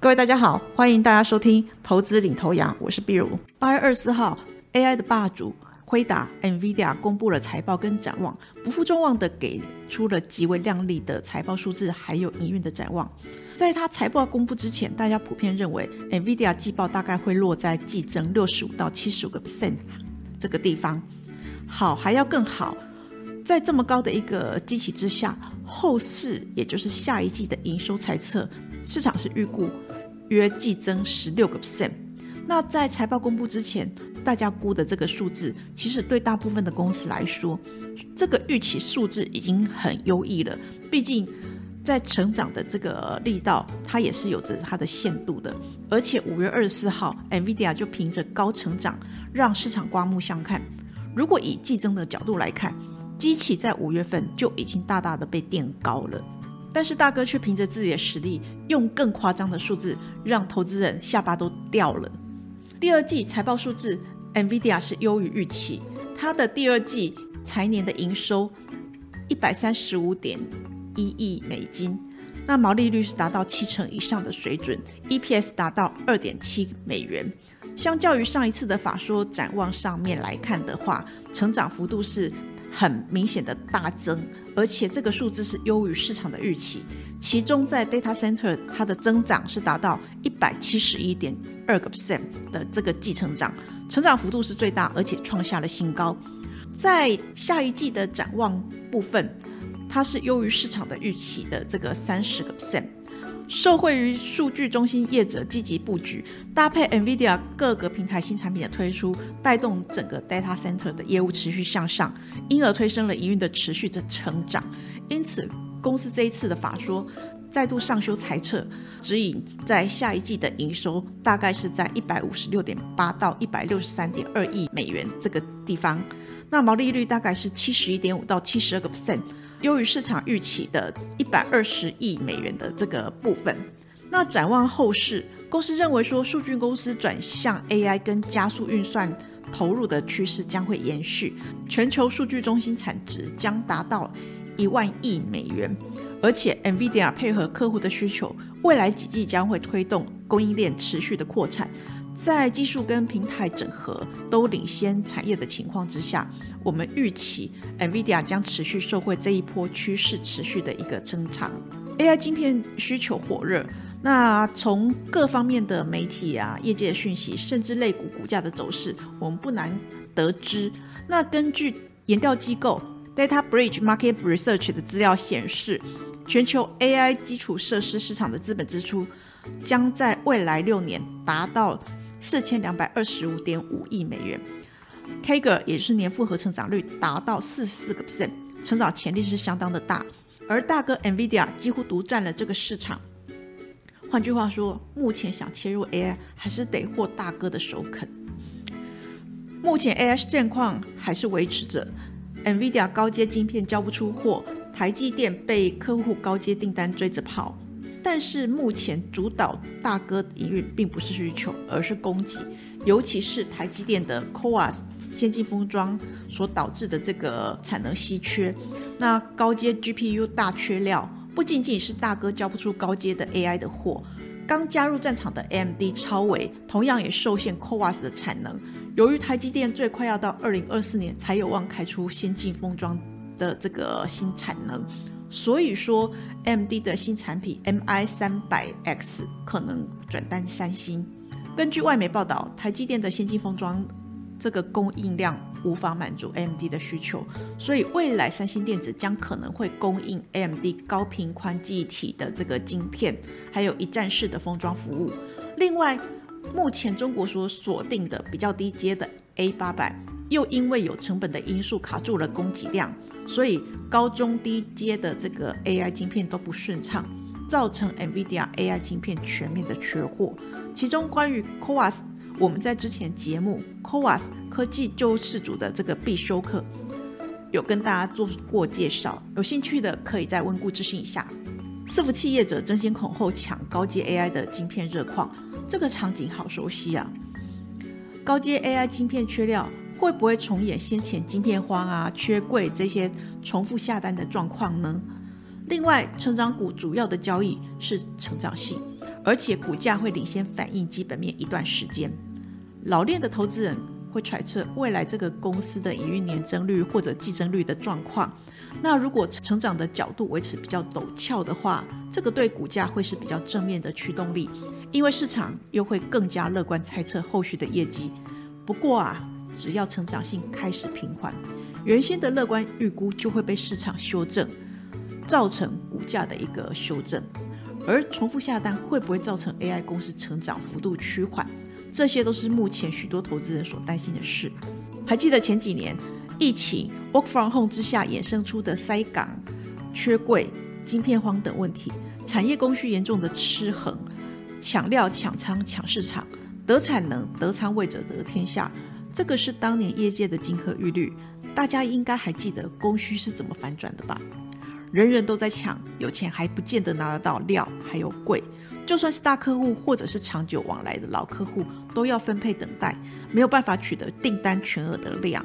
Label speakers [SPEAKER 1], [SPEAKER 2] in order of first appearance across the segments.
[SPEAKER 1] 各位大家好，欢迎大家收听投资领头羊，我是碧如。八月二十四号，AI 的霸主辉达 NVIDIA 公布了财报跟展望，不负众望的给出了极为亮丽的财报数字，还有营运的展望。在它财报公布之前，大家普遍认为 NVIDIA 季报大概会落在季增六十五到七十五个 percent 这个地方，好还要更好。在这么高的一个基期之下，后市也就是下一季的营收猜测，市场是预估。约季增十六个 percent。那在财报公布之前，大家估的这个数字，其实对大部分的公司来说，这个预期数字已经很优异了。毕竟在成长的这个力道，它也是有着它的限度的。而且五月二十四号，NVIDIA 就凭着高成长，让市场刮目相看。如果以季增的角度来看，机器在五月份就已经大大的被垫高了。但是大哥却凭着自己的实力，用更夸张的数字让投资人下巴都掉了。第二季财报数字，NVIDIA 是优于预期，它的第二季财年的营收一百三十五点一亿美金，那毛利率是达到七成以上的水准，EPS 达到二点七美元。相较于上一次的法说展望上面来看的话，成长幅度是。很明显的大增，而且这个数字是优于市场的预期。其中在 data center，它的增长是达到一百七十一点二个 percent 的这个季成长，成长幅度是最大，而且创下了新高。在下一季的展望部分，它是优于市场的预期的这个三十个 percent。受惠于数据中心业者积极布局，搭配 NVIDIA 各个平台新产品的推出，带动整个 data center 的业务持续向上，因而推升了营运的持续的成长。因此，公司这一次的法说再度上修财测，指引在下一季的营收大概是在一百五十六点八到一百六十三点二亿美元这个地方，那毛利率大概是七十一点五到七十二个 percent。优于市场预期的一百二十亿美元的这个部分。那展望后市，公司认为说，数据公司转向 AI 跟加速运算投入的趋势将会延续，全球数据中心产值将达到一万亿美元。而且，NVIDIA 配合客户的需求，未来几季将会推动供应链持续的扩产。在技术跟平台整合都领先产业的情况之下，我们预期 NVIDIA 将持续受惠这一波趋势持续的一个增长。AI 晶片需求火热，那从各方面的媒体啊、业界的讯息，甚至类股股价的走势，我们不难得知。那根据研调机构 Data Bridge Market Research 的资料显示，全球 AI 基础设施市场的资本支出将在未来六年达到。四千两百二十五点五亿美元，Kager 也是年复合成长率达到四十四个 percent，成长潜力是相当的大。而大哥 Nvidia 几乎独占了这个市场。换句话说，目前想切入 AI 还是得获大哥的首肯。目前 AI 现况还是维持着，Nvidia 高阶晶片交不出货，台积电被客户高阶订单追着跑。但是目前主导大哥营运并不是需求，而是供给，尤其是台积电的 CoWAS 先进封装所导致的这个产能稀缺。那高阶 GPU 大缺料，不仅仅是大哥交不出高阶的 AI 的货，刚加入战场的 AMD 超微同样也受限 CoWAS 的产能。由于台积电最快要到二零二四年才有望开出先进封装的这个新产能。所以说，MD 的新产品 MI 三百 X 可能转单三星。根据外媒报道，台积电的先进封装这个供应量无法满足 AMD 的需求，所以未来三星电子将可能会供应 AMD 高频宽记忆体的这个晶片，还有一站式的封装服务。另外，目前中国所锁定的比较低阶的 A 八百，又因为有成本的因素卡住了供给量。所以高中低阶的这个 AI 晶片都不顺畅，造成 NVIDIA AI 晶片全面的缺货。其中关于 Coas，我们在之前节目 Coas 科技救世主的这个必修课有跟大家做过介绍，有兴趣的可以再温故知新一下。伺服器业者争先恐后抢高阶 AI 的晶片热矿，这个场景好熟悉啊！高阶 AI 晶片缺料，会不会重演先前晶片荒啊、缺柜这些重复下单的状况呢？另外，成长股主要的交易是成长性，而且股价会领先反映基本面一段时间。老练的投资人会揣测未来这个公司的营运年增率或者季增率的状况。那如果成长的角度维持比较陡峭的话，这个对股价会是比较正面的驱动力，因为市场又会更加乐观猜测后续的业绩。不过啊，只要成长性开始平缓，原先的乐观预估就会被市场修正，造成股价的一个修正。而重复下单会不会造成 AI 公司成长幅度趋缓？这些都是目前许多投资人所担心的事。还记得前几年？疫情、work from home 之下衍生出的塞港、缺柜、晶片荒等问题，产业供需严重的失衡，抢料、抢仓、抢市场，得产能、得仓位者得天下。这个是当年业界的金科玉律，大家应该还记得供需是怎么反转的吧？人人都在抢，有钱还不见得拿得到料，还有贵。就算是大客户或者是长久往来的老客户，都要分配等待，没有办法取得订单全额的量。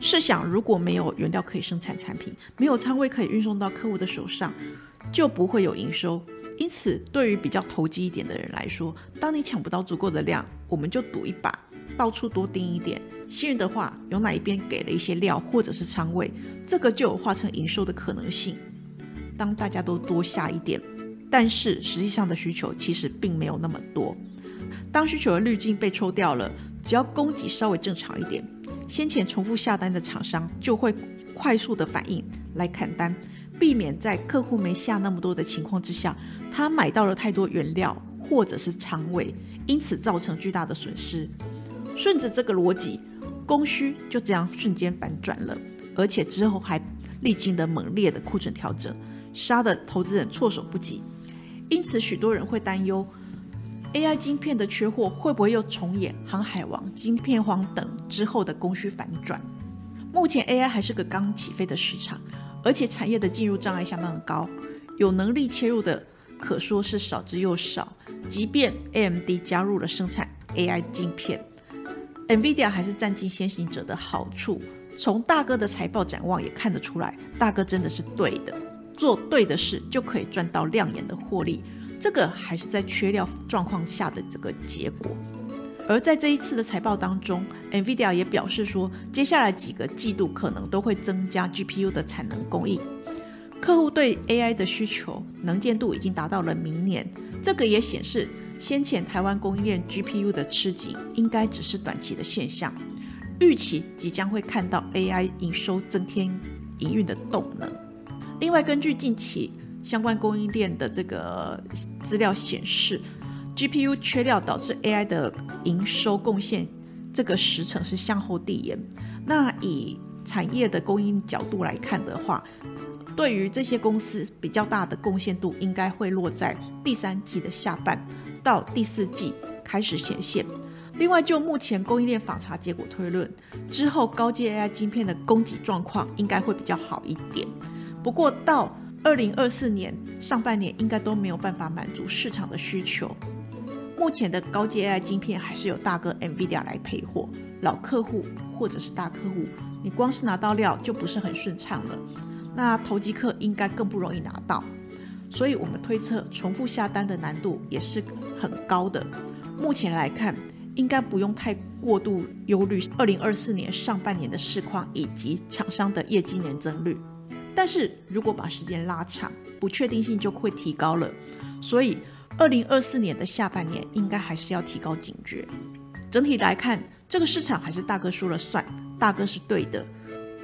[SPEAKER 1] 试想，如果没有原料可以生产产品，没有仓位可以运送到客户的手上，就不会有营收。因此，对于比较投机一点的人来说，当你抢不到足够的量，我们就赌一把，到处多订一点。幸运的话，有哪一边给了一些料或者是仓位，这个就有化成营收的可能性。当大家都多下一点，但是实际上的需求其实并没有那么多。当需求的滤镜被抽掉了，只要供给稍微正常一点。先前重复下单的厂商就会快速的反应来砍单，避免在客户没下那么多的情况之下，他买到了太多原料或者是仓位，因此造成巨大的损失。顺着这个逻辑，供需就这样瞬间反转了，而且之后还历经了猛烈的库存调整，杀的投资人措手不及。因此，许多人会担忧。AI 晶片的缺货会不会又重演航海王、晶片荒等之后的供需反转？目前 AI 还是个刚起飞的市场，而且产业的进入障碍相当的高，有能力切入的可说是少之又少。即便 AMD 加入了生产 AI 晶片，NVIDIA 还是占尽先行者的好处。从大哥的财报展望也看得出来，大哥真的是对的，做对的事就可以赚到亮眼的获利。这个还是在缺料状况下的这个结果，而在这一次的财报当中，NVIDIA 也表示说，接下来几个季度可能都会增加 GPU 的产能供应，客户对 AI 的需求能见度已经达到了明年。这个也显示，先前台湾供应链 GPU 的吃紧应该只是短期的现象，预期即将会看到 AI 营收增添营运的动能。另外，根据近期。相关供应链的这个资料显示，GPU 缺料导致 AI 的营收贡献这个时程是向后递延。那以产业的供应角度来看的话，对于这些公司比较大的贡献度应该会落在第三季的下半到第四季开始显现。另外，就目前供应链访查结果推论，之后高阶 AI 晶片的供给状况应该会比较好一点。不过到二零二四年上半年应该都没有办法满足市场的需求。目前的高阶 AI 晶片还是由大哥 NVIDIA 来配货，老客户或者是大客户，你光是拿到料就不是很顺畅了。那投机客应该更不容易拿到，所以我们推测重复下单的难度也是很高的。目前来看，应该不用太过度忧虑二零二四年上半年的市况以及厂商的业绩年增率。但是如果把时间拉长，不确定性就会提高了。所以，二零二四年的下半年应该还是要提高警觉。整体来看，这个市场还是大哥说了算，大哥是对的。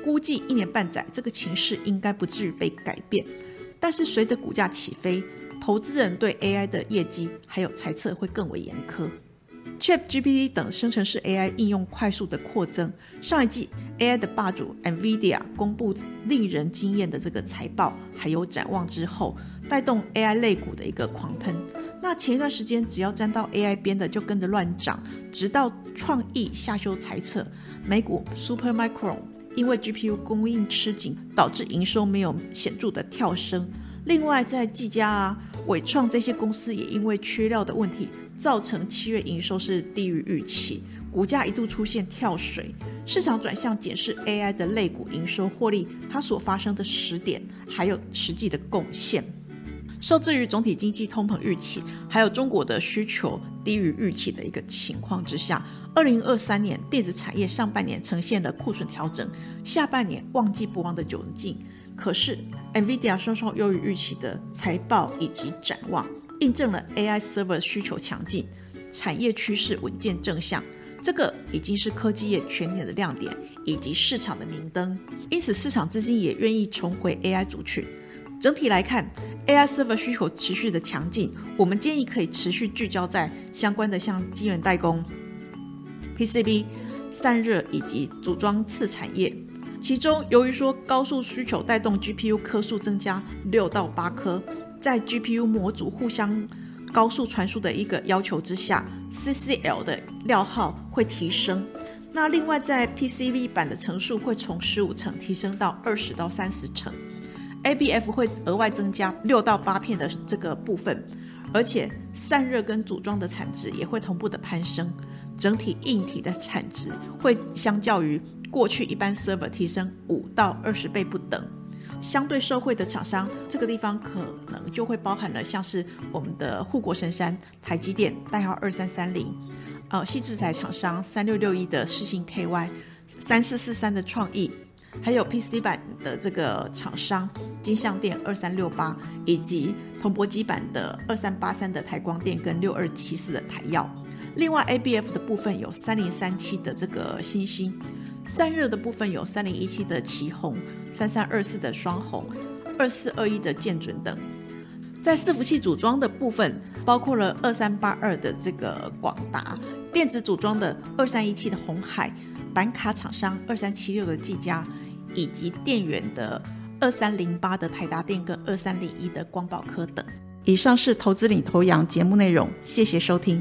[SPEAKER 1] 估计一年半载，这个情势应该不至于被改变。但是随着股价起飞，投资人对 AI 的业绩还有猜测会更为严苛。ChatGPT 等生成式 AI 应用快速的扩增。上一季 AI 的霸主 NVIDIA 公布令人惊艳的这个财报还有展望之后，带动 AI 类股的一个狂喷。那前一段时间只要沾到 AI 边的就跟着乱涨，直到创意下修猜测，美股 Supermicro 因为 GPU 供应吃紧，导致营收没有显著的跳升。另外，在技嘉啊、伟创这些公司也因为缺料的问题，造成七月营收是低于预期，股价一度出现跳水。市场转向检视 AI 的类股营收获利，它所发生的时点还有实际的贡献。受制于总体经济通膨预期，还有中国的需求低于预期的一个情况之下，二零二三年电子产业上半年呈现了库存调整，下半年旺季不旺的窘境。可是，NVIDIA 双双优于预期的财报以及展望，印证了 AI server 需求强劲，产业趋势稳健正向。这个已经是科技业全年的亮点，以及市场的明灯。因此，市场资金也愿意重回 AI 族群。整体来看，AI server 需求持续的强劲，我们建议可以持续聚焦在相关的像晶圆代工、PCB、散热以及组装次产业。其中，由于说高速需求带动 GPU 颗数增加六到八颗，在 GPU 模组互相高速传输的一个要求之下，CCL 的料耗会提升。那另外，在 PCB 板的层数会从十五层提升到二十到三十层，ABF 会额外增加六到八片的这个部分，而且散热跟组装的产值也会同步的攀升，整体硬体的产值会相较于。过去一般 server 提升五到二十倍不等，相对受惠的厂商，这个地方可能就会包含了像是我们的护国神山台积电代号二三三零，呃，细制材厂商三六六一的世信 KY，三四四三的创意，还有 PC 版的这个厂商金相电二三六八，以及铜箔基板的二三八三的台光电跟六二七四的台耀。另外 ABF 的部分有三零三七的这个星星。散热的部分有三零一七的旗红、三三二四的双红、二四二一的剑准等。在伺服器组装的部分，包括了二三八二的这个广达，电子组装的二三一七的红海，板卡厂商二三七六的技嘉，以及电源的二三零八的台达电跟二三零一的光宝科等。以上是投资领头羊节目内容，谢谢收听。